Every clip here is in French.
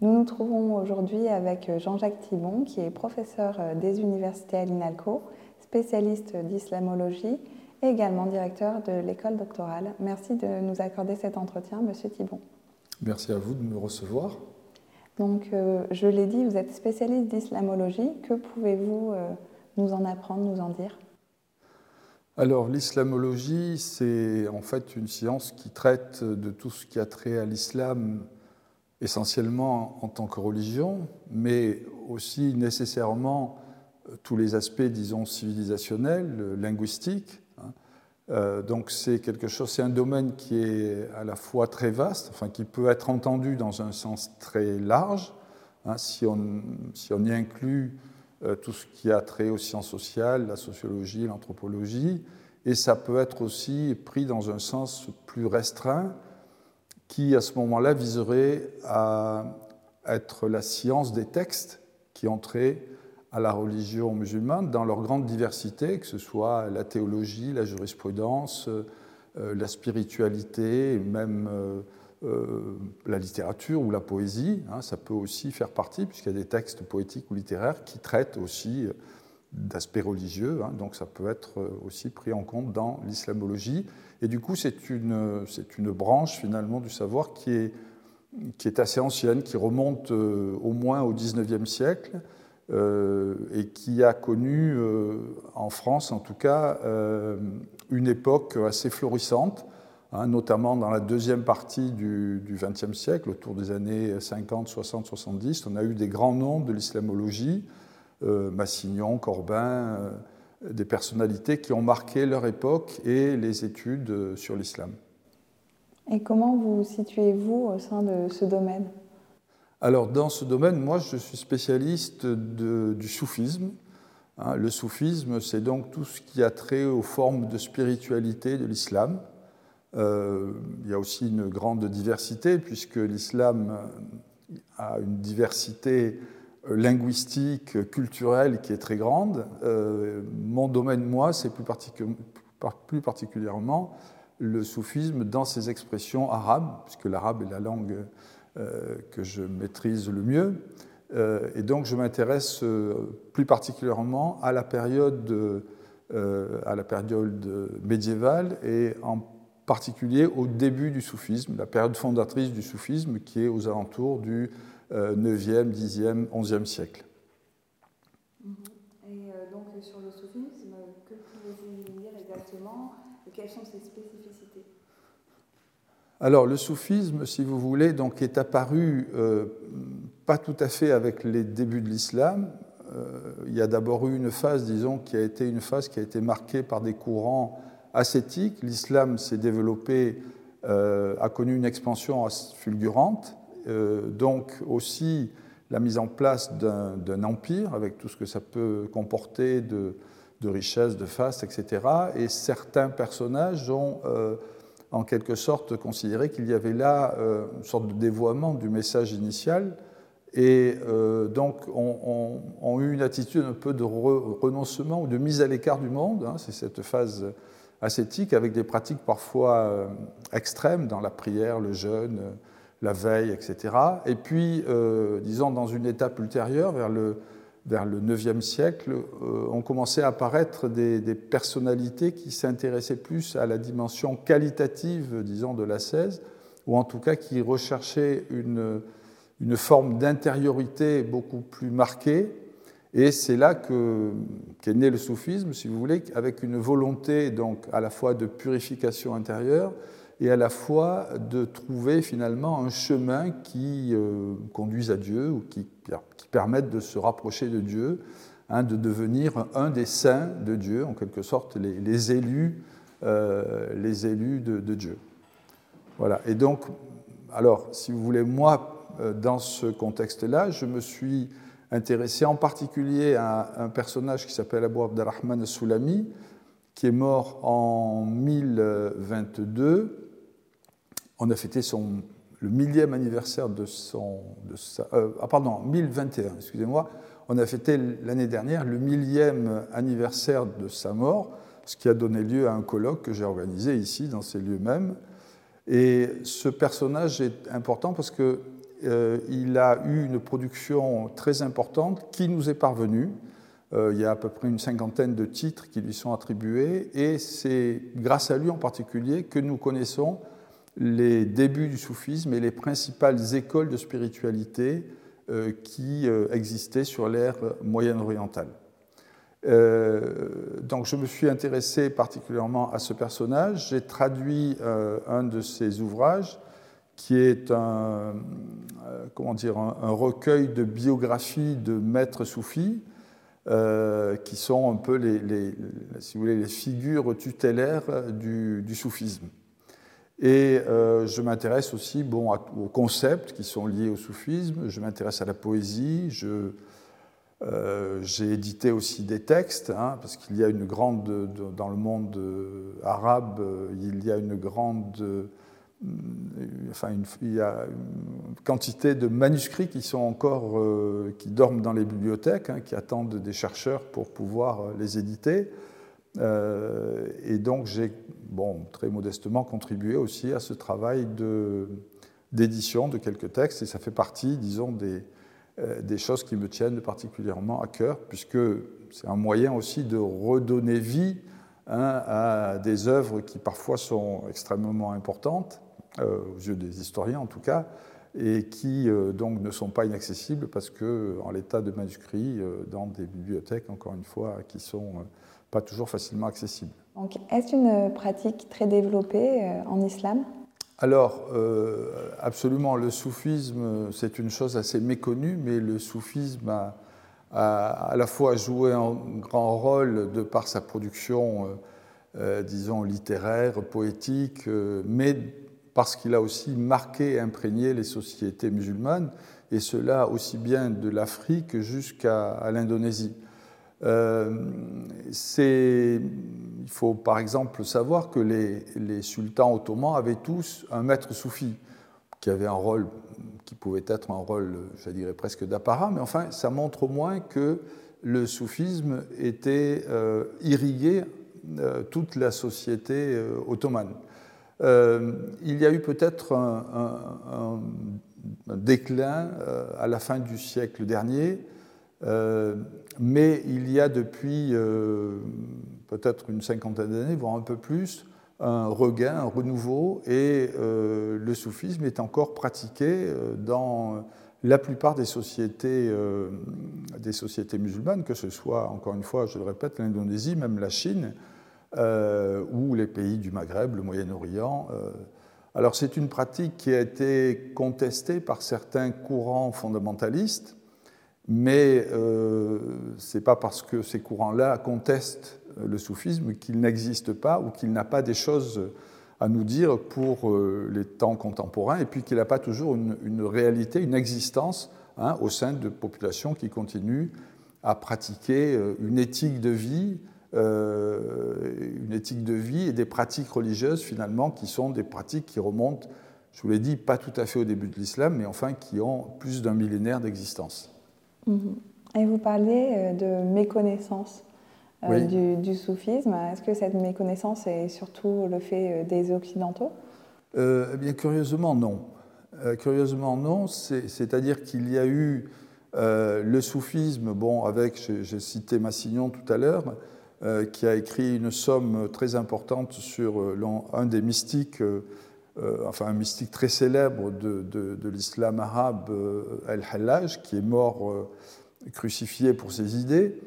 Nous nous trouvons aujourd'hui avec Jean-Jacques Thibon, qui est professeur des universités à l'INALCO, spécialiste d'islamologie et également directeur de l'école doctorale. Merci de nous accorder cet entretien, Monsieur Thibon. Merci à vous de me recevoir. Donc, euh, je l'ai dit, vous êtes spécialiste d'islamologie. Que pouvez-vous euh, nous en apprendre, nous en dire? Alors, l'islamologie, c'est en fait une science qui traite de tout ce qui a trait à l'islam, essentiellement en tant que religion, mais aussi nécessairement euh, tous les aspects, disons, civilisationnels, linguistiques, euh, donc c'est quelque chose, c'est un domaine qui est à la fois très vaste, enfin qui peut être entendu dans un sens très large, hein, si, on, si, on, y inclut euh, tout ce qui a trait aux sciences sociales, la sociologie, l'anthropologie, et ça peut être aussi pris dans un sens plus restreint, qui à ce moment-là viserait à être la science des textes qui entreient à la religion musulmane dans leur grande diversité, que ce soit la théologie, la jurisprudence, euh, la spiritualité, même euh, la littérature ou la poésie. Hein, ça peut aussi faire partie, puisqu'il y a des textes poétiques ou littéraires qui traitent aussi euh, d'aspects religieux, hein, donc ça peut être aussi pris en compte dans l'islamologie. Et du coup, c'est une, une branche finalement du savoir qui est, qui est assez ancienne, qui remonte au moins au XIXe siècle, euh, et qui a connu, euh, en France en tout cas, euh, une époque assez florissante, hein, notamment dans la deuxième partie du XXe siècle, autour des années 50, 60, 70. On a eu des grands noms de l'islamologie, Massignon, Corbin, des personnalités qui ont marqué leur époque et les études sur l'islam. Et comment vous situez-vous au sein de ce domaine? Alors, dans ce domaine, moi, je suis spécialiste du soufisme. Hein, le soufisme, c'est donc tout ce qui a trait aux formes de spiritualité de l'islam. Euh, il y a aussi une grande diversité, puisque l'islam a une diversité linguistique, culturelle qui est très grande. Euh, mon domaine, moi, c'est plus, particulièrement le soufisme dans ses expressions arabes, puisque l'arabe est la langue euh, que je maîtrise le mieux. Euh, et donc je m'intéresse plus particulièrement à la période, à la période médiévale et en particulier au début du soufisme, la période fondatrice du soufisme qui est aux alentours du 9e, 10e, 11e siècle. Et donc sur le soufisme, que pouvez-vous dire exactement Quelles sont ses spécificités? Alors le soufisme, si vous voulez, donc, est apparu euh, pas tout à fait avec les débuts de l'islam. Euh, il y a d'abord eu une phase, disons, qui a été une phase qui a été marquée par des courants ascétiques. L'islam s'est développé, euh, a connu une expansion fulgurante, donc aussi la mise en place d'un empire avec tout ce que ça peut comporter de, de richesses, de fastes, etc. Et certains personnages ont en quelque sorte considérer qu'il y avait là euh, une sorte de dévoiement du message initial et euh, donc ont, eu une attitude un peu de renoncement ou de mise à l'écart du monde. Hein, c'est cette phase ascétique avec des pratiques parfois euh, extrêmes dans la prière, le jeûne, la veille, etc. Et puis, disons, dans une étape ultérieure, vers le vers le IXe siècle, euh, ont commencé à apparaître des, personnalités qui s'intéressaient plus à la dimension qualitative, disons, de la 16, ou en tout cas qui recherchaient une, une forme d'intériorité beaucoup plus marquée. Et c'est là qu'est né le soufisme, si vous voulez, avec une volonté donc à la fois de purification intérieure et à la fois de trouver finalement un chemin qui euh, conduise à Dieu ou qui, permette de se rapprocher de Dieu, hein, de devenir un des saints de Dieu, en quelque sorte les, élus, euh, les élus de, Dieu. Voilà. Et donc, alors, si vous voulez, moi, euh, dans ce contexte-là, je me suis intéressé en particulier à un personnage qui s'appelle Abu Abdelrahman Soulami, qui est mort en 1022 on a fêté son, le millième anniversaire de son. De sa, euh, ah, pardon, 1021, excusez-moi. On a fêté l'année dernière le millième anniversaire de sa mort, ce qui a donné lieu à un colloque que j'ai organisé ici, dans ces lieux mêmes. Et ce personnage est important parce qu'il il a eu une production très importante qui nous est parvenue. il y a à peu près une cinquantaine de titres qui lui sont attribués, et c'est grâce à lui en particulier que nous connaissons les débuts du soufisme et les principales écoles de spiritualité euh, qui euh, existaient sur l'ère moyen-orientale. Euh, donc je me suis intéressé particulièrement à ce personnage. J'ai traduit un de ses ouvrages qui est un, comment dire, un, recueil de biographies de maîtres soufis qui sont un peu les, si vous voulez, les figures tutélaires du soufisme. Et euh, je m'intéresse aussi bon, aux concepts qui sont liés au soufisme, je m'intéresse à la poésie, euh, j'ai édité aussi des textes, hein, parce qu'il y a une grande, dans le monde euh, arabe, il y a une grande, enfin, il y a une quantité de manuscrits qui sont encore, qui dorment dans les bibliothèques, hein, qui attendent des chercheurs pour pouvoir les éditer. et donc j'ai bon, très modestement contribué aussi à ce travail d'édition de, quelques textes, et ça fait partie, disons, des, euh, choses qui me tiennent particulièrement à cœur, puisque c'est un moyen aussi de redonner vie hein, à des œuvres qui parfois sont extrêmement importantes, euh, aux yeux des historiens en tout cas, et qui euh, donc ne sont pas inaccessibles parce que en l'état de manuscrits dans des bibliothèques, encore une fois, qui sont pas toujours facilement accessibles. Est-ce une pratique très développée euh, en islam? Alors, euh, absolument, le soufisme, c'est une chose assez méconnue, mais le soufisme a, à la fois joué un grand rôle de par sa production, euh, disons, littéraire, poétique, mais parce qu'il a aussi marqué et imprégné les sociétés musulmanes, et cela aussi bien de l'Afrique jusqu'à l'Indonésie. Euh, il faut par exemple savoir que les, sultans ottomans avaient tous un maître soufi qui avait un rôle qui pouvait être un rôle, je dirais presque d'apparat, mais enfin, ça montre au moins que le soufisme était euh, irrigué euh, toute la société ottomane. Il y a eu peut-être un, déclin à la fin du siècle dernier, euh, mais il y a depuis euh, peut-être une cinquantaine d'années, voire un peu plus, un regain, un renouveau, et euh, le soufisme est encore pratiqué dans la plupart des sociétés, des sociétés musulmanes, que ce soit, encore une fois, je le répète, l'Indonésie, même la Chine, ou les pays du Maghreb, le Moyen-Orient. Alors c'est une pratique qui a été contestée par certains courants fondamentalistes, mais euh, ce n'est pas parce que ces courants-là contestent le soufisme qu'il n'existe pas ou qu'il n'a pas des choses à nous dire pour euh, les temps contemporains, et puis qu'il n'a pas toujours une, réalité, une existence hein, au sein de populations qui continuent à pratiquer euh, une éthique de vie, une éthique de vie et des pratiques religieuses finalement qui sont des pratiques qui remontent, je vous l'ai dit, pas tout à fait au début de l'islam, mais enfin qui ont plus d'un millénaire d'existence. Mhm. Et vous parliez euh, de méconnaissance euh, du, soufisme. Est-ce que cette méconnaissance est surtout le fait euh, des Occidentaux? Eh bien, curieusement, non. curieusement, non. C'est-à-dire qu'il y a eu le soufisme, bon, avec, j'ai cité Massignon tout à l'heure, qui a écrit une somme très importante sur un des mystiques, enfin un mystique très célèbre de, l'islam arabe, El-Hallaj, qui est mort crucifié pour ses idées,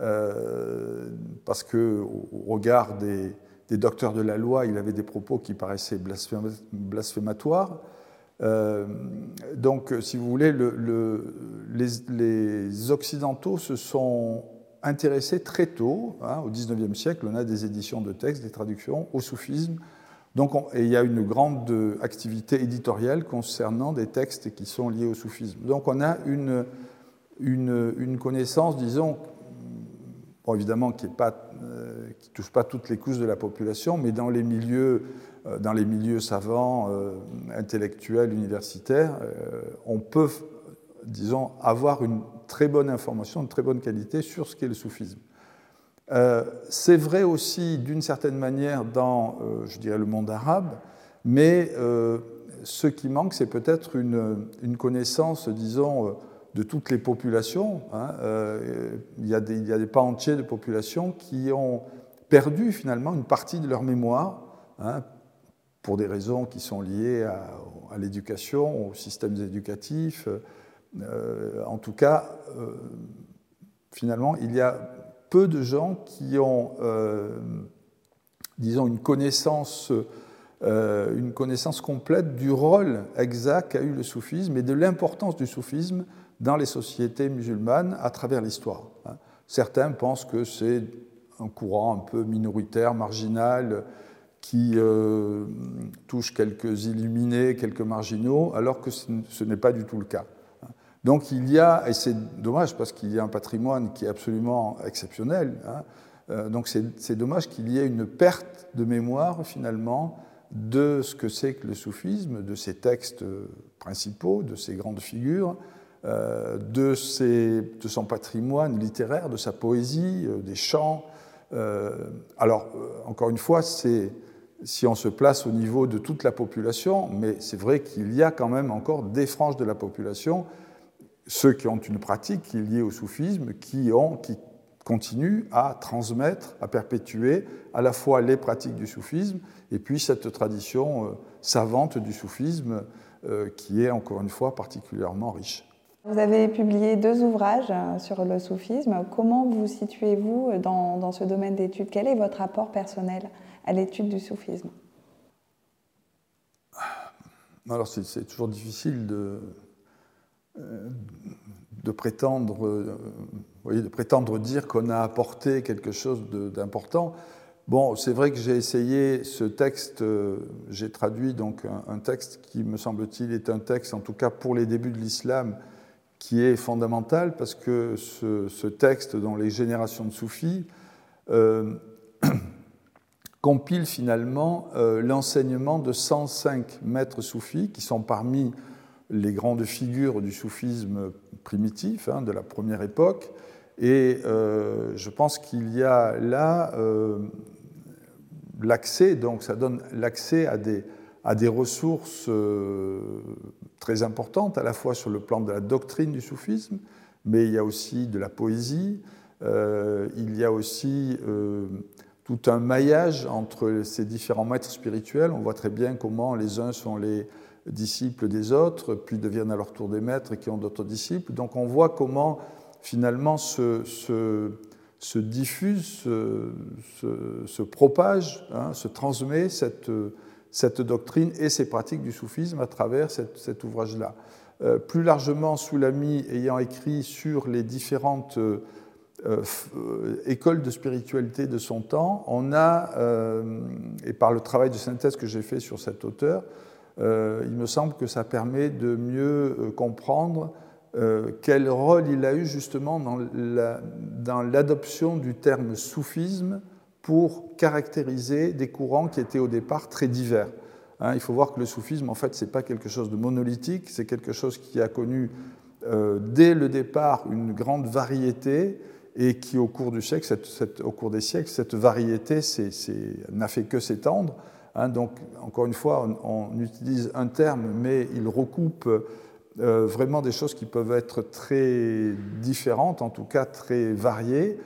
euh, parce que au regard des, docteurs de la loi, il avait des propos qui paraissaient blasphématoires. Euh, donc, si vous voulez, les, Occidentaux se sont intéressés très tôt, hein, au XIXe siècle, on a des éditions de textes, des traductions au soufisme. Donc, et il y a une grande activité éditoriale concernant des textes qui sont liés au soufisme. Donc, on a une, une, connaissance, disons, évidemment qui ne euh, touche pas toutes les couches de la population, mais dans les milieux, euh, dans les milieux savants, euh, intellectuels, universitaires, on peut, disons, avoir une très bonne information, une très bonne qualité sur ce qu'est le soufisme. C'est vrai aussi, d'une certaine manière, dans, je dirais, le monde arabe, mais ce qui manque, c'est peut-être une, une, connaissance, disons, de toutes les populations. Hein. il, y a des, il, y a des, pans entiers de populations qui ont perdu finalement une partie de leur mémoire, hein, pour des raisons qui sont liées à l'éducation, aux systèmes éducatifs. En tout cas, finalement, il y a peu de gens qui ont, euh, disons, une connaissance, euh, une connaissance complète du rôle exact qu'a eu le soufisme et de l'importance du soufisme dans les sociétés musulmanes à travers l'histoire. Hein. Certains pensent que c'est un courant un peu minoritaire, marginal, qui euh, touche quelques illuminés, quelques marginaux, alors que ce n'est pas du tout le cas. Donc il y a, et c'est dommage parce qu'il y a un patrimoine qui est absolument exceptionnel, hein, euh, donc c'est dommage qu'il y ait une perte de mémoire finalement de ce que c'est que le soufisme, de ses textes principaux, de ses grandes figures, euh, de, de, son patrimoine littéraire, de sa poésie, euh, des chants. alors, encore une fois, c'est si on se place au niveau de toute la population, mais c'est vrai qu'il y a quand même encore des franges de la population ceux qui ont une pratique qui est liée au soufisme, qui, ont, qui continuent à transmettre, à perpétuer à la fois les pratiques du soufisme et puis cette tradition euh, savante du soufisme euh, qui est encore une fois particulièrement riche. Vous avez publié deux ouvrages euh, sur le soufisme. Comment vous situez-vous dans, dans ce domaine d'études? Quel est votre rapport personnel à l'étude du soufisme? Alors c'est toujours difficile de, de prétendre, euh, voyez, de prétendre dire qu'on a apporté quelque chose d'important. Bon, c'est vrai que j'ai essayé ce texte, euh, j'ai traduit donc un, texte qui, me semble-t-il, est un texte, en tout cas pour les débuts de l'islam, qui est fondamental parce que ce, texte, dans les générations de soufis, euh, compile finalement l'enseignement de 105 maîtres soufis qui sont parmi les grandes figures du soufisme primitif hein, de la première époque. Et euh, je pense qu'il y a là euh, l'accès, donc ça donne l'accès à des, à des ressources euh, très importantes, à la fois sur le plan de la doctrine du soufisme, mais il y a aussi de la poésie, il y a aussi tout un maillage entre ces différents maîtres spirituels. On voit très bien comment les uns sont les disciples des autres, puis deviennent à leur tour des maîtres qui ont d'autres disciples. Donc on voit comment finalement se, se, diffuse, se, propage, hein, se transmet cette, cette, doctrine et ces pratiques du soufisme à travers cet ouvrage-là. Euh, plus largement, Soulami ayant écrit sur les différentes euh, euh, écoles de spiritualité de son temps, on a, et par le travail de synthèse que j'ai fait sur cet auteur, euh, il me semble que ça permet de mieux euh, comprendre euh, quel rôle il a eu justement dans l'adoption du terme soufisme pour caractériser des courants qui étaient au départ très divers. Hein, il faut voir que le soufisme, en fait, ce n'est pas quelque chose de monolithique, c'est quelque chose qui a connu dès le départ une grande variété et qui, au cours des siècles, cette variété n'a fait que s'étendre. Hein, donc, encore une fois, on, utilise un terme, mais il recoupe euh, vraiment des choses qui peuvent être très différentes, en tout cas très variées.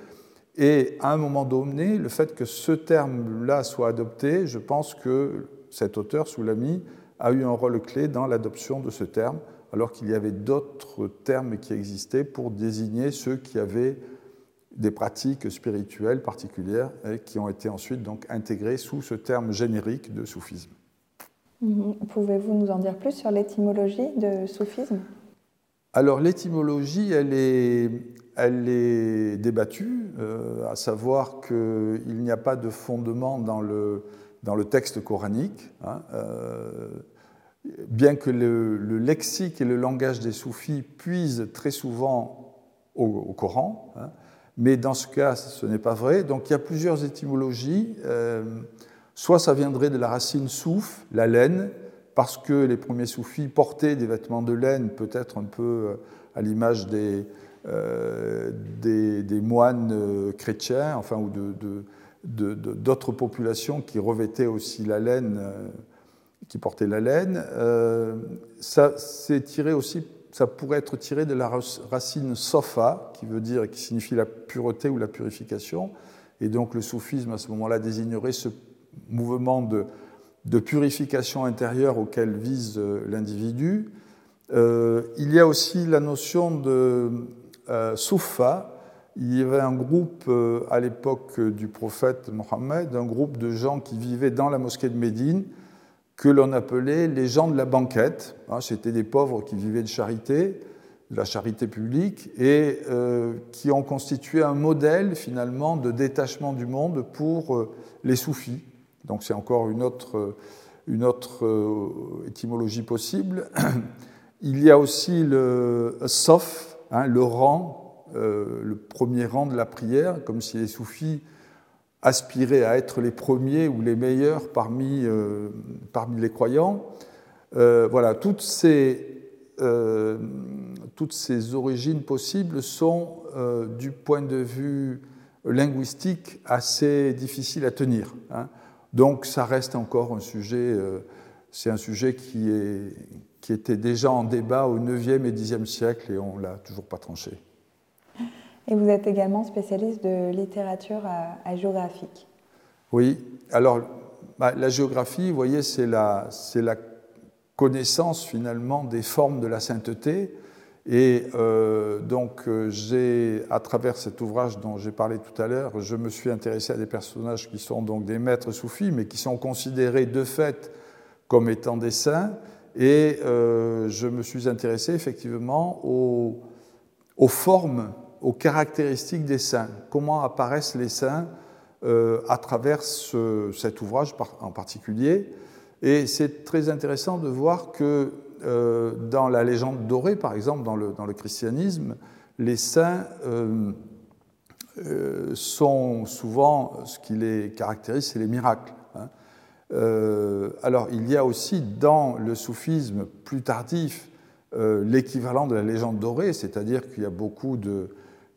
Et à un moment donné, le fait que ce terme-là soit adopté, je pense que cet auteur, Soulami, a eu un rôle clé dans l'adoption de ce terme, alors qu'il y avait d'autres termes qui existaient pour désigner ceux qui avaient des pratiques spirituelles particulières et qui ont été ensuite donc intégrées sous ce terme générique de soufisme. Mhm. Pouvez-vous nous en dire plus sur l'étymologie de soufisme? Alors l'étymologie, elle est, elle est débattue, euh, à savoir qu'il n'y a pas de fondement dans le, dans le texte coranique. Hein, euh, bien que le, lexique et le langage des soufis puisent très souvent au, Coran, hein, mais dans ce cas, ce n'est pas vrai. Donc il y a plusieurs étymologies. Euh, soit ça viendrait de la racine souf, la laine, parce que les premiers soufis portaient des vêtements de laine, peut-être un peu euh, à l'image des, euh, des, moines chrétiens, enfin, ou d'autres populations qui revêtaient aussi la laine qui portait la laine. ça, tiré aussi, ça pourrait être tiré de la racine sofa, qui veut dire, qui signifie la pureté ou la purification. Et donc le soufisme, à ce moment-là, désignerait ce mouvement de, de purification intérieure auquel vise l'individu. Euh, il y a aussi la notion de euh, Soufa. Il y avait un groupe euh, à l'époque du prophète Mohammed, un groupe de gens qui vivaient dans la mosquée de Médine, que l'on appelait les gens de la banquette. Hein, c'était des pauvres qui vivaient de charité, de la charité publique, et qui ont constitué un modèle finalement de détachement du monde pour les soufis. Donc c'est encore une autre, une autre étymologie possible. Il y a aussi le sof, hein, le rang, euh, le premier rang de la prière, comme si les soufis aspiraient à être les premiers ou les meilleurs parmi, euh, parmi les croyants. Euh, voilà, toutes ces, toutes ces origines possibles sont, du point de vue linguistique, assez difficiles à tenir. Hein. Donc ça reste encore un sujet, c'est un sujet qui est, qui était déjà en débat au 9e et 10e siècle et on ne l'a toujours pas tranché. Et vous êtes également spécialiste de littérature à, géographique. Oui, alors bah, la géographie, vous voyez, c'est la, la connaissance finalement des formes de la sainteté. Et euh, donc, euh, j'ai, à travers cet ouvrage dont j'ai parlé tout à l'heure, je me suis intéressé à des personnages qui sont donc des maîtres soufis, mais qui sont considérés de fait comme étant des saints, et euh, je me suis intéressé effectivement aux, formes, aux caractéristiques des saints, comment apparaissent les saints euh, à travers cet ouvrage en particulier. Et c'est très intéressant de voir que euh, dans la légende dorée, par exemple, dans le, dans le christianisme, les saints sont souvent, ce qui les caractérise, c'est les miracles. Euh, alors, il y a aussi dans le soufisme plus tardif euh, l'équivalent de la légende dorée, c'est-à-dire qu'il y a beaucoup de,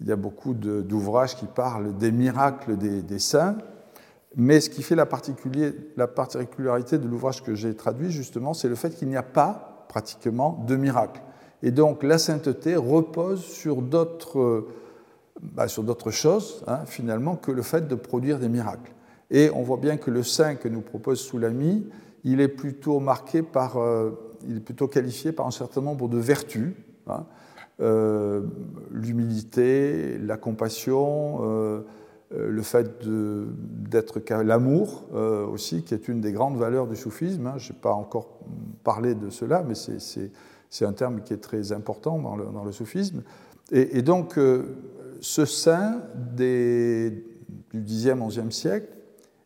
il y a beaucoup d'ouvrages qui parlent des miracles des, saints. Mais ce qui fait la, la particularité de l'ouvrage que j'ai traduit, justement, c'est le fait qu'il n'y a pas pratiquement de miracles. Et donc la sainteté repose sur d'autres bah, choses, hein, finalement, que le fait de produire des miracles. Et on voit bien que le saint que nous propose Soulami, il est plutôt marqué par, euh, il est plutôt qualifié par un certain nombre de vertus. Hein. Euh, l'humilité, la compassion, euh, le fait d'être l'amour aussi, qui est une des grandes valeurs du soufisme. Hein. Je n'ai pas encore parlé de cela, mais c'est un terme qui est très important dans le, soufisme. Et, donc, ce saint des, du 10e, 11e siècle,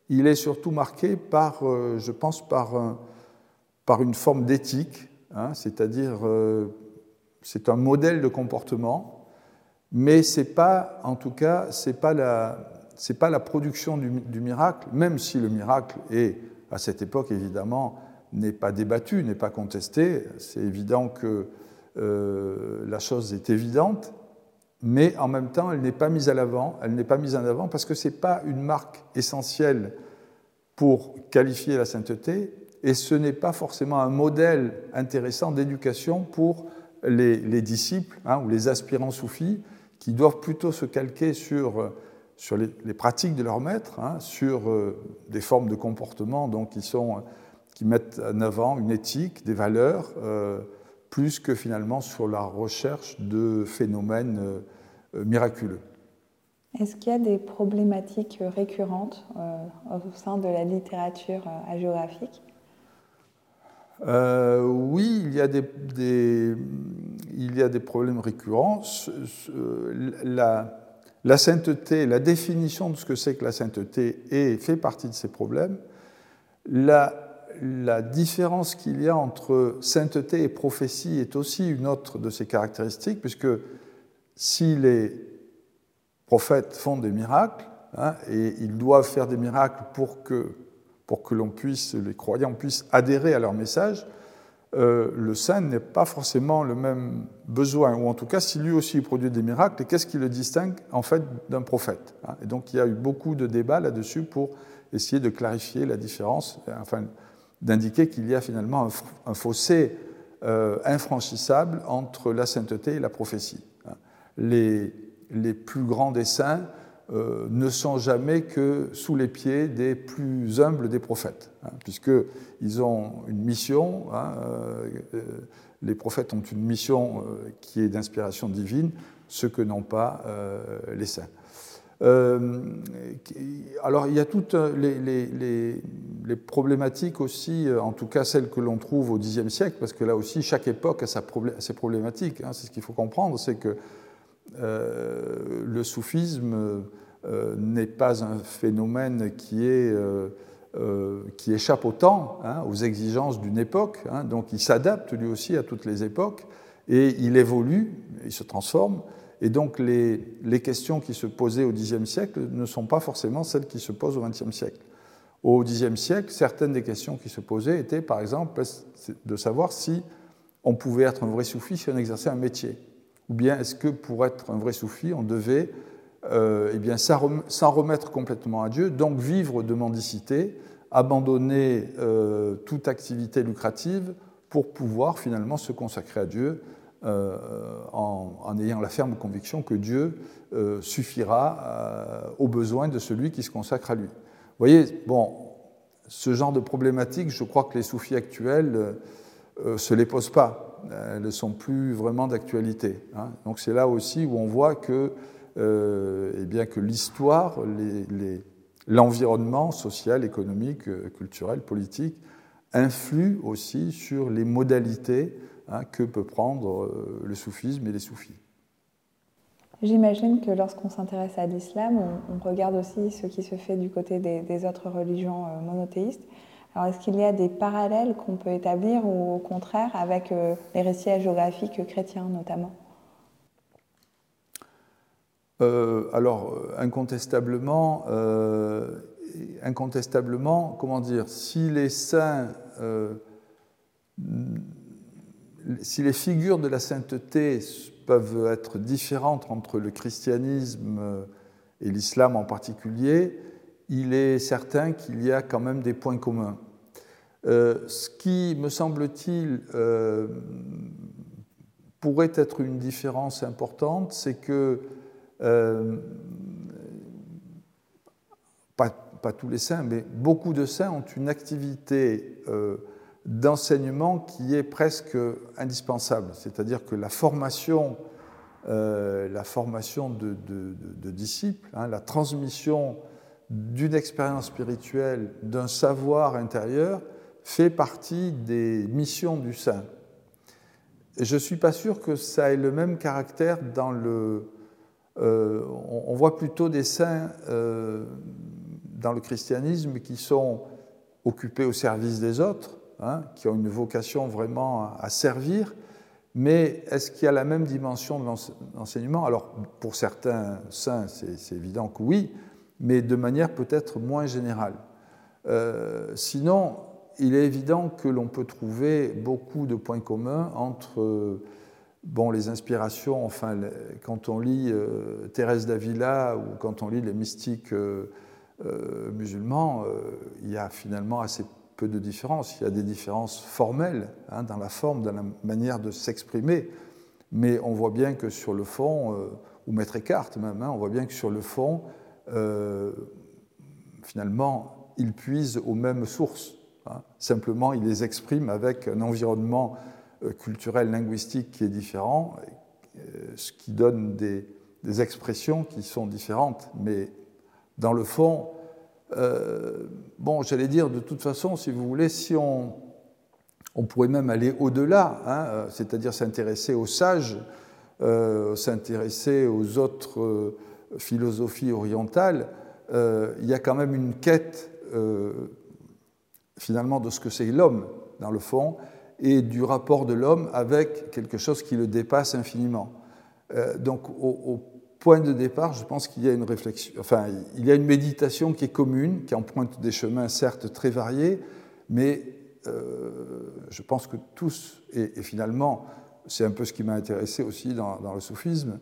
il est surtout marqué par, euh, je pense, par, une forme d'éthique, hein, c'est-à-dire euh, c'est un modèle de comportement, mais c'est pas, en tout cas, c'est pas la, pas la production du, miracle, même si le miracle est, à cette époque évidemment, n'est pas débattu, n'est pas contesté. C'est évident que euh, la chose est évidente, mais en même temps, elle n'est pas mise à l'avant, elle n'est pas mise en avant parce que ce n'est pas une marque essentielle pour qualifier la sainteté, et ce n'est pas forcément un modèle intéressant d'éducation pour les, disciples hein, ou les aspirants soufis, qui doivent plutôt se calquer sur, sur les, pratiques de leur maître, hein, sur euh, des formes de comportement donc, qui, sont, qui mettent en avant une éthique, des valeurs, euh, plus que finalement sur la recherche de phénomènes euh, miraculeux. Est-ce qu'il y a des problématiques récurrentes euh, au sein de la littérature euh, agéographique euh, Oui, il y, a des, problèmes récurrents. La, sainteté, la définition de ce que c'est que la sainteté fait partie de ces problèmes. La, la différence qu'il y a entre sainteté et prophétie est aussi une autre de ces caractéristiques, puisque si les prophètes font des miracles, hein, et ils doivent faire des miracles pour que, pour que l'on puisse, les croyants puissent adhérer à leur message, euh, le saint n'est pas forcément le même besoin, ou en tout cas, si lui aussi produit des miracles, qu'est-ce qui le distingue en fait d'un prophète hein? Et donc il y a eu beaucoup de débats là-dessus pour essayer de clarifier la différence, enfin d'indiquer qu'il y a finalement un, fossé infranchissable entre la sainteté et la prophétie. Hein? Les, les plus grands des saints ne sont jamais que sous les pieds des plus humbles des prophètes, hein, puisqu'ils ont une mission. Hein, les prophètes ont une mission qui est d'inspiration divine, ce que n'ont pas les saints. Euh, alors il y a toutes les, problématiques aussi, euh, en tout cas celles que l'on trouve au Xe siècle, parce que là aussi chaque époque a, ses problématiques. Hein. c'est ce qu'il faut comprendre, c'est que euh, le soufisme n'est pas un phénomène qui, est, qui échappe au temps, hein, aux exigences d'une époque. Hein. donc il s'adapte lui aussi à toutes les époques et il évolue, il se transforme. Et donc les, questions qui se posaient au Xe siècle ne sont pas forcément celles qui se posent au XXe siècle. Au Xe siècle, certaines des questions qui se posaient étaient, par exemple, de savoir si on pouvait être un vrai soufi si on exerçait un métier? Ou bien est-ce que pour être un vrai soufi, on devait euh, eh s'en remettre complètement à Dieu, donc vivre de mendicité, abandonner euh, toute activité lucrative pour pouvoir finalement se consacrer à Dieu euh, en, ayant la ferme conviction que Dieu suffira aux besoins de celui qui se consacre à lui. Vous voyez, bon, ce genre de problématiques, je crois que les soufis actuels ne se les posent pas. Elles ne sont plus vraiment d'actualité. Hein. Donc c'est là aussi où on voit que, eh bien, que l'histoire, l'environnement social, économique, culturel, politique, influe aussi sur les modalités Hein, que peut prendre euh, le soufisme et les soufis. J'imagine que lorsqu'on s'intéresse à l'islam, on, regarde aussi ce qui se fait du côté des, autres religions euh, monothéistes. Alors, est-ce qu'il y a des parallèles qu'on peut établir ou au contraire avec euh, les récits géographiques chrétiens notamment? Alors, incontestablement, incontestablement, comment dire, si les saints si les figures de la sainteté peuvent être différentes entre le christianisme et l'islam en particulier, il est certain qu'il y a quand même des points communs. Euh, ce qui, me semble-t-il, euh, pourrait être une différence importante, c'est que euh, pas, tous les saints, mais beaucoup de saints ont une activité d'enseignement qui est presque indispensable. C'est-à-dire que la formation, la formation de, disciples, hein, la transmission d'une expérience spirituelle, d'un savoir intérieur, fait partie des missions du saint. je ne suis pas sûr que ça ait le même caractère dans le... Euh, on, voit plutôt des saints euh, dans le christianisme qui sont occupés au service des autres, Hein, qui ont une vocation vraiment à, servir, mais est-ce qu'il y a la même dimension de l'enseignement? Alors, pour certains saints, c'est évident que oui, mais de manière peut-être moins générale. Euh, sinon, il est évident que l'on peut trouver beaucoup de points communs entre bon, les inspirations, enfin, quand on lit euh, Thérèse d'Avila ou quand on lit les mystiques euh, musulmans, il y a finalement assez peu de différences. Il y a des différences formelles hein, dans la forme, dans la manière de s'exprimer, mais on voit bien que sur le fond, euh, ou Maître Eckhart même, hein, on voit bien que sur le fond, euh, finalement, ils puisent aux mêmes sources. Hein. Simplement, ils les expriment avec un environnement euh, culturel, linguistique qui est différent, ce qui donne des, expressions qui sont différentes. Mais dans le fond, euh, bon, j'allais dire, de toute façon, si vous voulez, si on, on pourrait même aller au-delà, hein, euh, c'est-à-dire s'intéresser aux sages, euh, s'intéresser aux autres philosophies orientales, il y a quand même une quête finalement de ce que c'est l'homme, dans le fond, et du rapport de l'homme avec quelque chose qui le dépasse infiniment. donc, au point de départ, je pense qu'il y a une réflexion, enfin, il y a une méditation qui est commune, qui emprunte des chemins certes très variés, mais euh, je pense que tous, et, finalement, c'est un peu ce qui m'a intéressé aussi dans, le soufisme,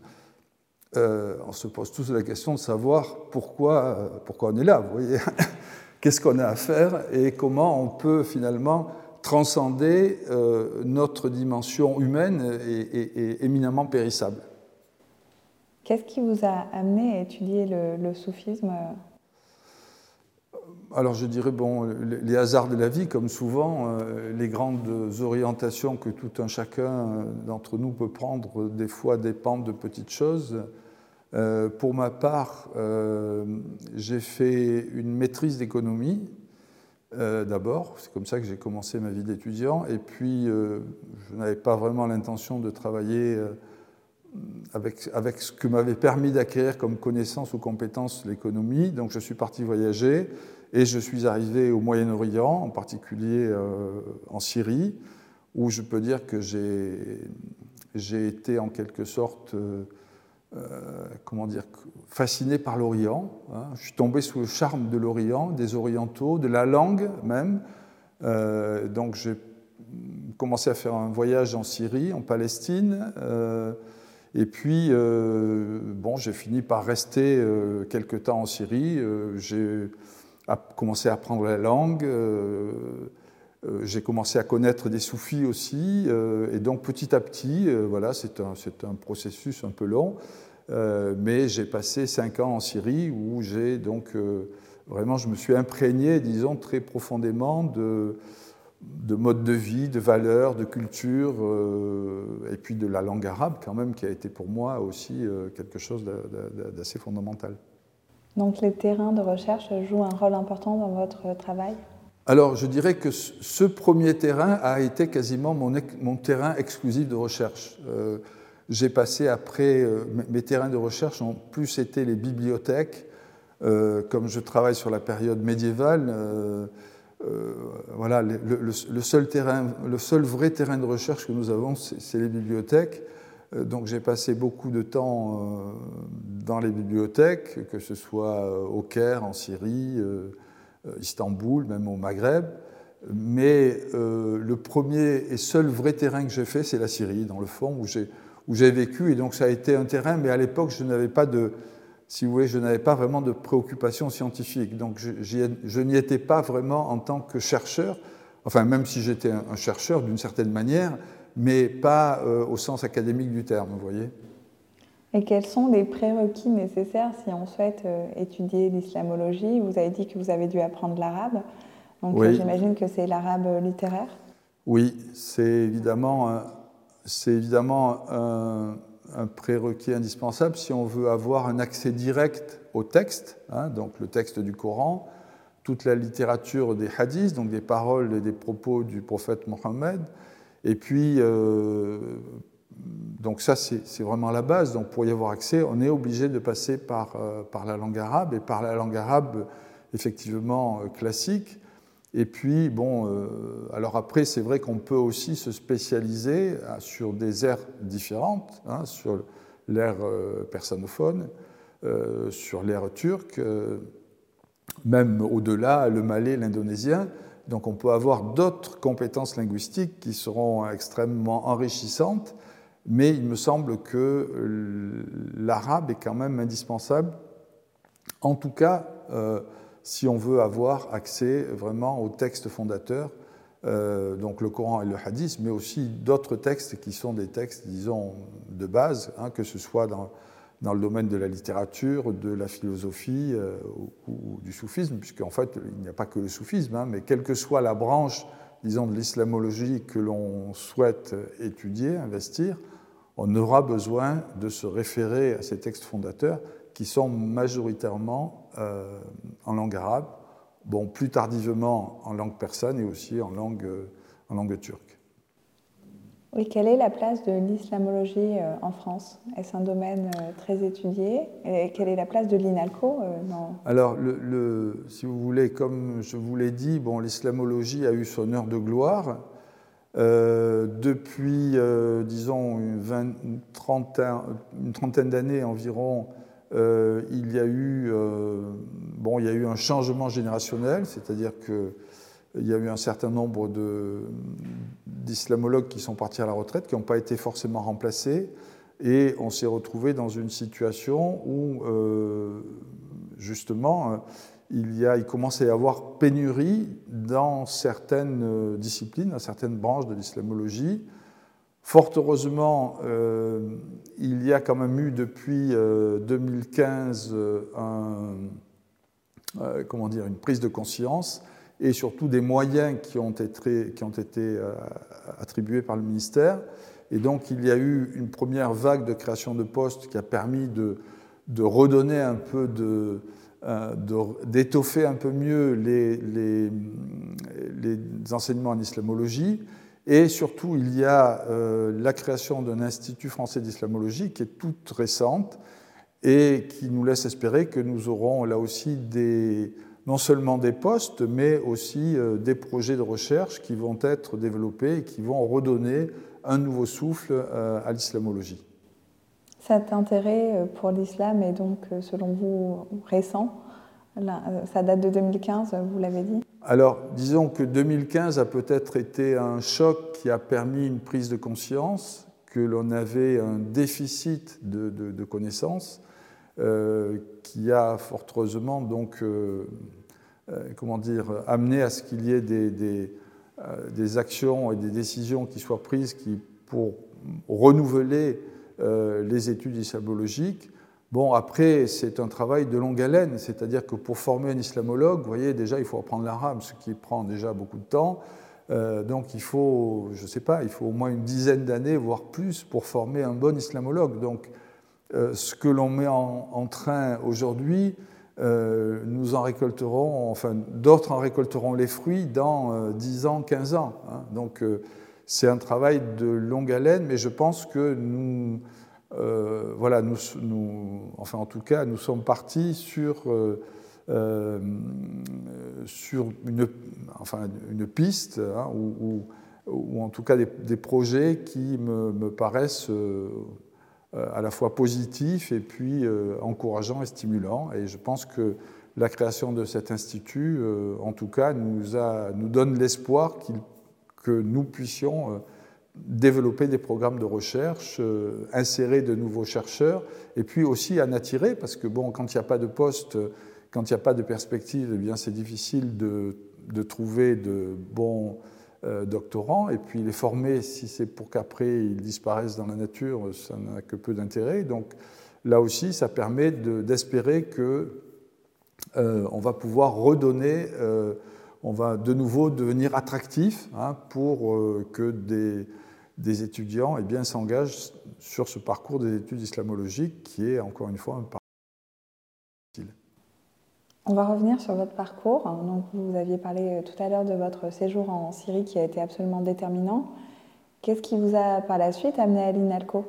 euh, on se pose tous la question de savoir pourquoi, pourquoi on est là, vous voyez qu'est-ce qu'on a à faire et comment on peut finalement transcender euh, notre dimension humaine et, éminemment périssable. Qu'est-ce qui vous a amené à étudier le, soufisme alors je dirais, bon, les hasards de la vie, comme souvent, euh, les grandes orientations que tout un chacun d'entre nous peut prendre, des fois dépendent de petites choses. Euh, pour ma part, j'ai fait une maîtrise d'économie euh, d'abord. C'est comme ça que j'ai commencé ma vie d'étudiant. Et puis, euh, je n'avais pas vraiment l'intention de travailler euh, avec, avec ce que m'avait permis d'acquérir comme connaissance ou compétence l'économie. Donc, je suis parti voyager et je suis arrivé au Moyen-Orient, en particulier en Syrie, où je peux dire que j'ai été en quelque sorte euh, comment dire, fasciné par l'Orient. Hein. Je suis tombé sous le charme de l'Orient, des Orientaux, de la langue même. Euh, donc j'ai commencé à faire un voyage en Syrie, en Palestine. Euh, et puis, bon, j'ai fini par rester quelque temps en Syrie. j'ai commencé à apprendre la langue. J'ai commencé à connaître des soufis aussi. et donc, petit à petit, voilà, c'est un, un, processus un peu long. Euh, mais j'ai passé cinq ans en Syrie où j'ai donc euh, vraiment, je me suis imprégné, disons, très profondément de, de mode de vie, de valeurs, de culture, euh, et puis de la langue arabe quand même, qui a été pour moi aussi quelque chose d'assez fondamental. Donc les terrains de recherche jouent un rôle important dans votre travail? Alors, je dirais que ce premier terrain a été quasiment mon, mon terrain exclusif de recherche j'ai passé après, euh, mes terrains de recherche ont plus été les bibliothèques. Euh, comme je travaille sur la période médiévale, euh, voilà, le, seul terrain, le seul vrai terrain de recherche que nous avons, c'est les bibliothèques. Donc j'ai passé beaucoup de temps dans les bibliothèques, que ce soit au Caire, en Syrie, Istanbul, même au Maghreb. Mais le premier et seul vrai terrain que j'ai fait, c'est la Syrie, dans le fond, où j'ai vécu, et donc ça a été un terrain, mais à l'époque, je n'avais pas de, si vous voulez, je n'avais pas vraiment de préoccupation scientifique. Donc je, je n'y étais pas vraiment en tant que chercheur, enfin même si j'étais un, chercheur d'une certaine manière, mais pas euh, au sens académique du terme, vous voyez. Et quels sont les prérequis nécessaires si on souhaite euh, étudier l'islamologie? Vous avez dit que vous avez dû apprendre l'arabe, donc euh, j'imagine que c'est l'arabe littéraire. Oui, c'est évidemment c'est évidemment un, prérequis indispensable si on veut avoir un accès direct au texte, hein, donc le texte du Coran, toute la littérature des hadiths, donc des paroles et des propos du prophète Mohammed. Et puis, euh, donc ça, c'est vraiment la base. Donc pour y avoir accès, on est obligé de passer par, euh, la langue arabe, et par la langue arabe effectivement euh, classique. Et puis, bon, euh, alors après, c'est vrai qu'on peut aussi se spécialiser sur des aires différentes, hein, sur l'ère persanophone, sur l'ère turque, même au-delà, le malais, l'indonésien. Donc on peut avoir d'autres compétences linguistiques qui seront extrêmement enrichissantes, mais il me semble que l'arabe est quand même indispensable, en tout cas si on veut avoir accès vraiment aux textes fondateurs, euh, donc le Coran et le Hadith, mais aussi d'autres textes qui sont des textes, disons, de base, hein, que ce soit dans, dans, le domaine de la littérature, de la philosophie euh, ou, du soufisme, puisqu'en fait, il n'y a pas que le soufisme, hein, mais quelle que soit la branche, disons, de l'islamologie que l'on souhaite étudier, investir, on aura besoin de se référer à ces textes fondateurs qui sont majoritairement euh, en langue arabe, bon, plus tardivement en langue persane et aussi en langue, euh, en langue turque. Oui, quelle est la place de l'islamologie euh, en France? Est-ce un domaine très étudié? Et quelle est la place de l'INALCO Alors, le, si vous voulez, comme je vous l'ai dit, bon, l'islamologie a eu son heure de gloire. Depuis, disons, une, trentaine d'années environ, euh, il, y a eu, euh, bon, il y a eu un changement générationnel, c'est-à-dire qu'il y a eu un certain nombre d'islamologues qui sont partis à la retraite, qui n'ont pas été forcément remplacés, et on s'est retrouvé dans une situation où, euh, justement, il, y a, il commence à y avoir pénurie dans certaines disciplines, dans certaines branches de l'islamologie. Fort heureusement, il y a quand même eu depuis 2015 un, comment dire, une prise de conscience et surtout des moyens qui ont été, qui ont été euh, attribués par le ministère. Et donc il y a eu une première vague de création de postes qui a permis de, redonner un peu de, euh, d'étoffer un peu mieux les, enseignements en islamologie. Et surtout, il y a euh, la création d'un institut français d'islamologie qui est toute récente et qui nous laisse espérer que nous aurons là aussi non seulement des postes, mais aussi euh, des projets de recherche qui vont être développés et qui vont redonner un nouveau souffle euh, à l'islamologie. Cet intérêt euh, pour l'islam est donc, selon vous, récent Ça date de 2015, vous l'avez dit? Alors, disons que 2015 a peut-être été un choc qui a permis une prise de conscience que l'on avait un déficit de, connaissances qui a fort heureusement donc euh, comment dire, amener à ce qu'il y ait des, euh, des, actions et des décisions qui soient prises qui, pour renouveler euh, les études islamologiques. Bon, après, c'est un travail de longue haleine, c'est-à-dire que pour former un islamologue, vous voyez, déjà, il faut apprendre l'arabe, ce qui prend déjà beaucoup de temps. donc, il faut, je ne sais pas, il faut au moins une dizaine d'années, voire plus, pour former un bon islamologue. Donc, ce que l'on met en, train aujourd'hui, euh, nous en récolterons, enfin d'autres en récolteront les fruits dans 10 euh, ans, 15 ans. Hein. Donc euh, c'est un travail de longue haleine, mais je pense que nous, enfin en tout cas, nous sommes partis sur, une, enfin, une piste, hein, ou, en tout cas des, projets qui me, paraissent euh, à la fois positif et puis euh, encourageant et stimulant. Et je pense que la création de cet institut, euh, en tout cas, nous, a, nous donne l'espoir que nous puissions développer des programmes de recherche, insérer de nouveaux chercheurs, et puis aussi en attirer, parce que bon, quand il n'y a pas de poste, quand il n'y a pas de perspective, eh bien c'est difficile de, trouver de bons euh, doctorants, et puis les former, si c'est pour qu'après ils disparaissent dans la nature, ça n'a que peu d'intérêt. Donc là aussi, ça permet d'espérer que euh, on va pouvoir redonner, euh, on va de nouveau devenir attractif hein, pour que des, des étudiants eh s'engagent sur ce parcours des études islamologiques qui est encore une fois un parcours on va revenir sur votre parcours. Donc, vous aviez parlé euh, tout à l'heure de votre séjour en Syrie qui a été absolument déterminant. Qu'est-ce qui vous a par la suite amené à l'INALCO?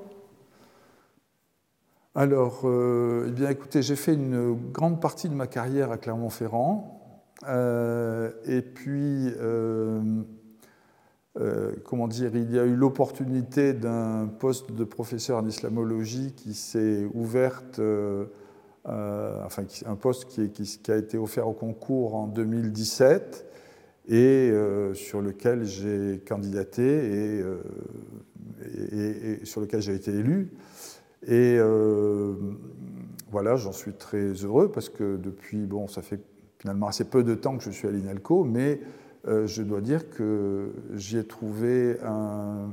Alors, euh, eh bien, écoutez, j'ai fait une grande partie de ma carrière à Clermont-Ferrand. Euh, et puis, comment dire, il y a eu l'opportunité d'un poste de professeur en islamologie qui s'est ouverte euh, enfin un poste qui, a été offert au concours en 2017 et euh, sur lequel j'ai candidaté euh, et, sur lequel j'ai été élu. Et voilà, j'en suis très heureux parce que depuis, bon, ça fait finalement assez peu de temps que je suis à l'INALCO, mais je dois dire que j'y ai trouvé un,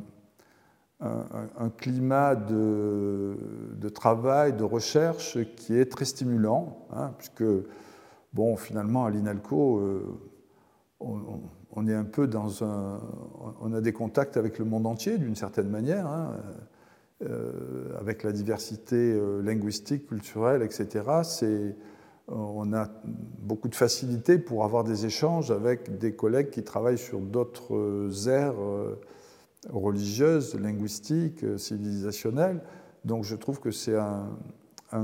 climat de, travail, de recherche qui est très stimulant, hein, puisque, bon, finalement, à l'INALCO, euh, on, est un peu dans un. On a des contacts avec le monde entier, d'une certaine manière, hein, euh, avec la diversité euh, linguistique, culturelle, etc. C'est on a beaucoup de facilité pour avoir des échanges avec des collègues qui travaillent sur d'autres aires religieuse, linguistique, euh, civilisationnelle. Donc je trouve que c'est un,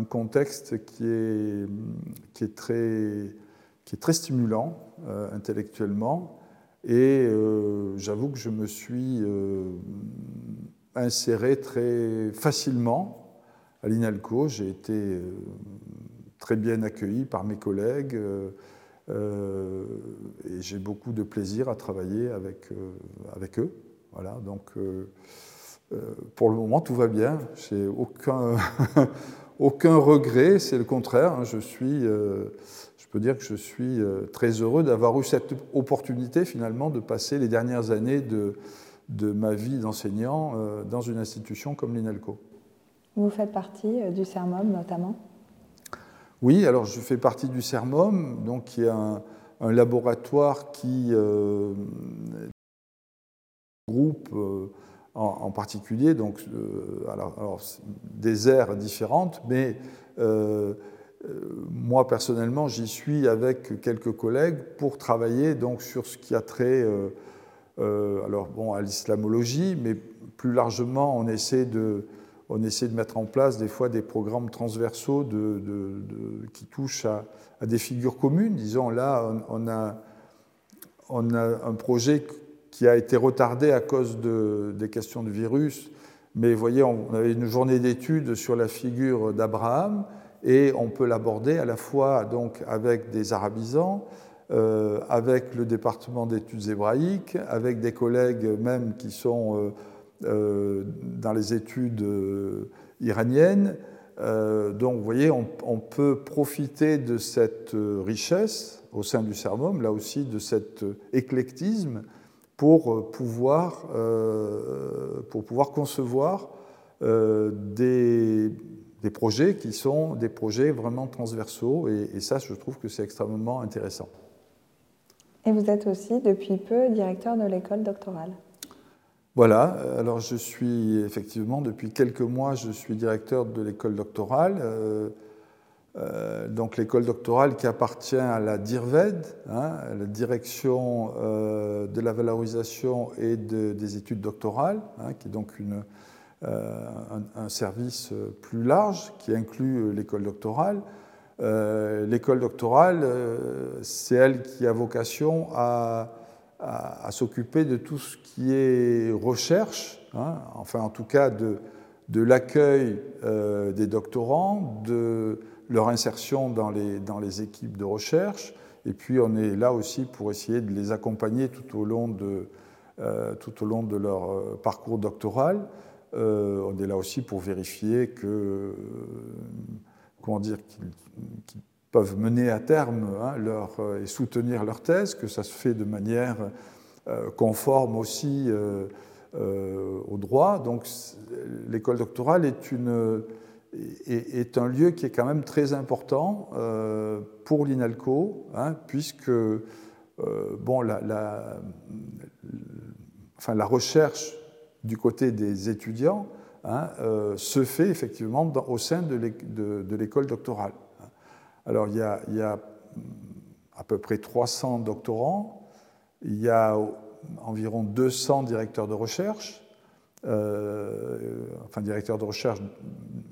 contexte qui est, très, stimulant euh, intellectuellement. Et euh, j'avoue que je me suis inséré très facilement à l'INALCO. J'ai été très bien accueilli par mes collègues. et j'ai beaucoup de plaisir à travailler avec, avec eux. Voilà, donc euh, euh, pour le moment, tout va bien. J'ai aucun, aucun regret, c'est le contraire. Hein. je suis, euh, je peux dire que je suis très heureux d'avoir eu cette opportunité finalement de passer les dernières années de, de ma vie d'enseignant dans une institution comme l'INALCO. Vous faites partie du CERMOM notamment? Oui, alors je fais partie du CERMOM, donc qui est un, un laboratoire qui euh, groupe euh, en, particulier donc, euh, des aires différentes, mais moi personnellement j'y suis avec quelques collègues pour travailler donc, sur ce qui a trait alors, bon, à l'islamologie, mais plus largement on essaie de on essaie de mettre en place des fois des programmes transversaux qui touchent à, des figures communes. Disons, là, on, a, un projet qui a été retardé à cause des questions de virus, mais vous voyez, on avait une journée d'études sur la figure d'Abraham, et on peut l'aborder à la fois donc, avec des arabisants, euh, avec le département d'études hébraïques, avec des collègues même qui sont... Euh, dans les études euh, iraniennes. Euh, donc, vous voyez, on, peut profiter de cette richesse au sein du CERMOM, là aussi de cet éclectisme, pour pouvoir, pour pouvoir concevoir des, des, projets qui sont des projets vraiment transversaux. Et ça, je trouve que c'est extrêmement intéressant. Et vous êtes aussi, depuis peu, directeur de l'école doctorale. Voilà, alors je suis effectivement, depuis quelques mois, je suis directeur de l'école doctorale. Euh, euh, donc l'école doctorale qui appartient à la DIRVED, hein, la direction euh, de la valorisation et des études doctorales, hein, qui est donc une, un, service plus large qui inclut l'école doctorale. l'école doctorale, c'est elle qui a vocation à à, s'occuper de tout ce qui est recherche, hein, enfin en tout cas de, de l'accueil euh, des doctorants, de leur insertion dans les, dans les équipes de recherche, et puis on est là aussi pour essayer de les accompagner tout au long de, euh, tout au long de leur euh, parcours doctoral. on est là aussi pour vérifier que, comment dire, qu'ils peuvent mener à terme hein, leur, euh, et soutenir leur thèse, que ça se fait de manière euh, conforme aussi euh, au droit. Donc l'école doctorale est, une, est, un lieu qui est quand même très important pour l'INALCO, hein, puisque bon, la, enfin, la recherche du côté des étudiants hein, se fait effectivement au sein de l'école doctorale. Alors, il y, a, à peu près 300 doctorants, il y a environ 200 directeurs de recherche, euh, enfin directeurs de recherche,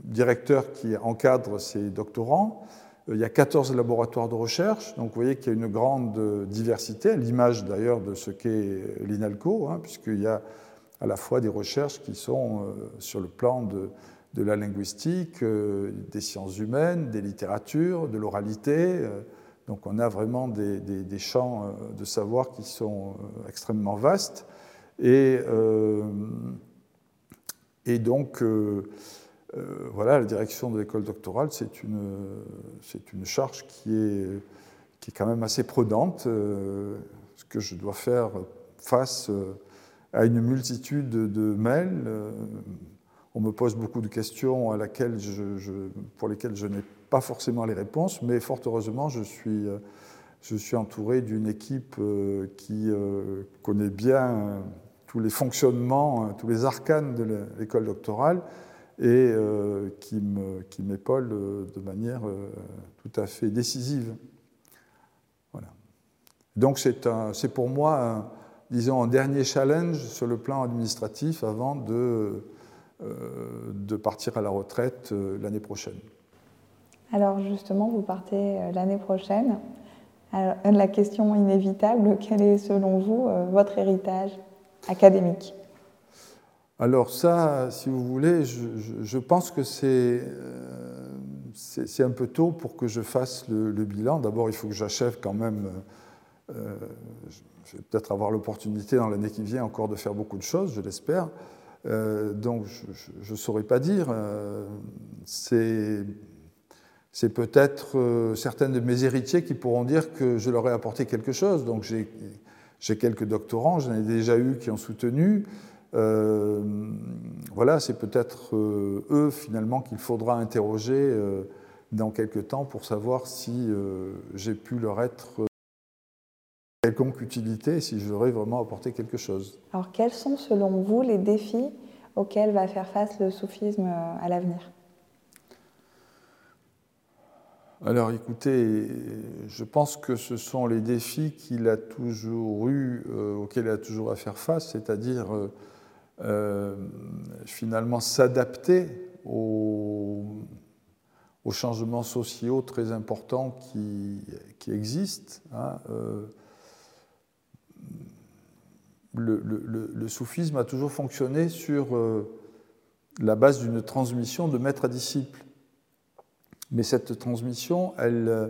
directeurs qui encadrent ces doctorants. Euh, il y a 14 laboratoires de recherche, donc vous voyez qu'il y a une grande diversité, à l'image d'ailleurs de ce qu'est l'INALCO, hein, puisqu'il y a à la fois des recherches qui sont euh, sur le plan de, de la linguistique, euh, des sciences humaines, des littératures, de l'oralité. Euh, donc on a vraiment des, champs euh, de savoir qui sont extrêmement vastes. Et, donc, voilà, la direction de l'école doctorale, c'est une, une charge qui est, qui est quand même assez prudente, ce que je dois faire face à une multitude de mails on me pose beaucoup de questions à laquelle je, pour lesquelles je n'ai pas forcément les réponses, mais fort heureusement, je suis, je suis entouré d'une équipe euh, qui euh, connaît bien tous les fonctionnements, tous les arcanes de l'école doctorale et euh, qui m'épaule de manière tout à fait décisive. Voilà. Donc c'est pour moi, disons, un dernier challenge sur le plan administratif avant de euh, de partir à la retraite euh, l'année prochaine. Alors justement, vous partez euh, l'année prochaine. la question inévitable, quel est selon vous votre héritage académique? Alors ça, si vous voulez, je, pense que c'est c'est un peu tôt pour que je fasse le, bilan. D'abord, il faut que j'achève quand même. je vais peut-être avoir l'opportunité dans l'année qui vient encore de faire beaucoup de choses, je l'espère. Euh, donc je ne saurais pas dire. Euh, c'est peut-être certains de mes héritiers qui pourront dire que je leur ai apporté quelque chose. Donc j'ai quelques doctorants, j'en ai déjà eu qui ont soutenu. voilà, c'est peut-être eux finalement qu'il faudra interroger dans quelques temps pour savoir si j'ai pu leur être quelconque utilité si je leur vraiment apporté quelque chose. Alors quels sont selon vous les défis auxquels va faire face le soufisme euh, à l'avenir? Alors écoutez, je pense que ce sont les défis qu'il a toujours eu, euh, auxquels il a toujours à faire face, c'est-à-dire euh, finalement s'adapter aux, changements sociaux très importants qui, existent. Hein, le, soufisme a toujours fonctionné sur euh, la base d'une transmission de maître à disciple. Mais cette transmission, elle, euh,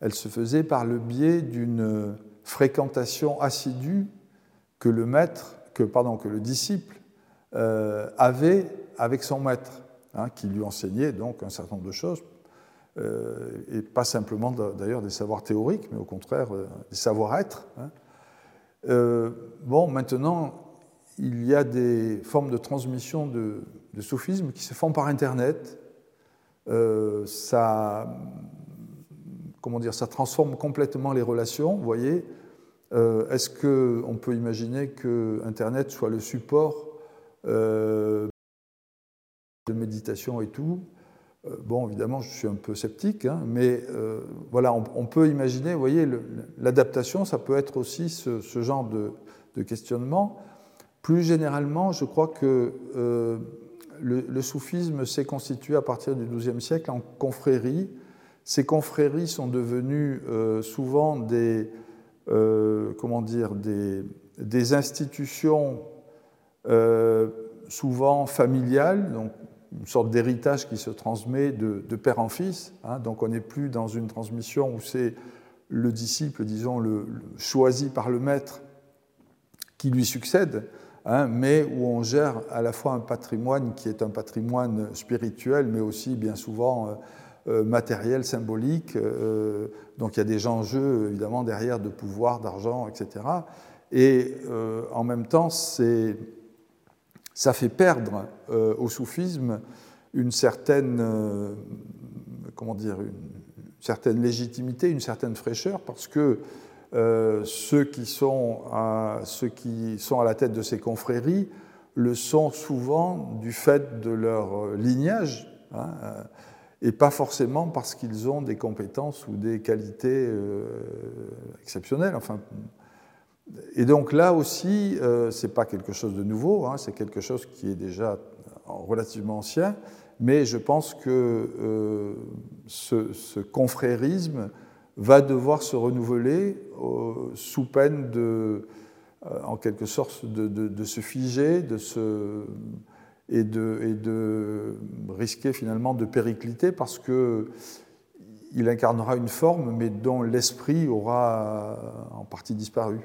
elle se faisait par le biais d'une fréquentation assidue que le maître, que, pardon, que le disciple euh, avait avec son maître, hein, qui lui enseignait donc un certain nombre de choses, et pas simplement d'ailleurs des savoirs théoriques, mais au contraire des savoir-être. Hein. Euh, bon, maintenant, il y a des formes de transmission de, soufisme qui se font par Internet. Euh, ça, comment dire, ça transforme complètement les relations. Vous voyez, euh, est-ce qu'on peut imaginer que Internet soit le support de méditation et tout? Bon, évidemment, je suis un peu sceptique, hein, mais euh, voilà, on, peut imaginer, vous voyez, l'adaptation, ça peut être aussi ce, genre de, questionnement. Plus généralement, je crois que euh, le, soufisme s'est constitué à partir du XIIe siècle en confréries. Ces confréries sont devenues souvent des, comment dire, des, des institutions souvent familiales, donc une sorte d'héritage qui se transmet de, père en fils. Hein. donc on n'est plus dans une transmission où c'est le disciple, disons, le, choisi par le maître qui lui succède, hein, mais où on gère à la fois un patrimoine qui est un patrimoine spirituel, mais aussi bien souvent euh, euh, matériel, symbolique. Euh, donc il y a des enjeux évidemment derrière de pouvoir, d'argent, etc. Et en même temps, c'est ça fait perdre euh, au soufisme une certaine, euh, comment dire, une certaine légitimité, une certaine fraîcheur, parce que euh, ceux, qui sont à, ceux qui sont à la tête de ces confréries le sont souvent du fait de leur lignage, hein, et pas forcément parce qu'ils ont des compétences ou des qualités exceptionnelles. Et donc là aussi, euh, ce n'est pas quelque chose de nouveau, hein, c'est quelque chose qui est déjà relativement ancien, mais je pense que euh, ce, confrérisme va devoir se renouveler euh, sous peine de, en quelque sorte, de, se figer de se, et, de, et de risquer finalement de péricliter parce que il incarnera une forme, mais dont l'esprit aura en partie disparu.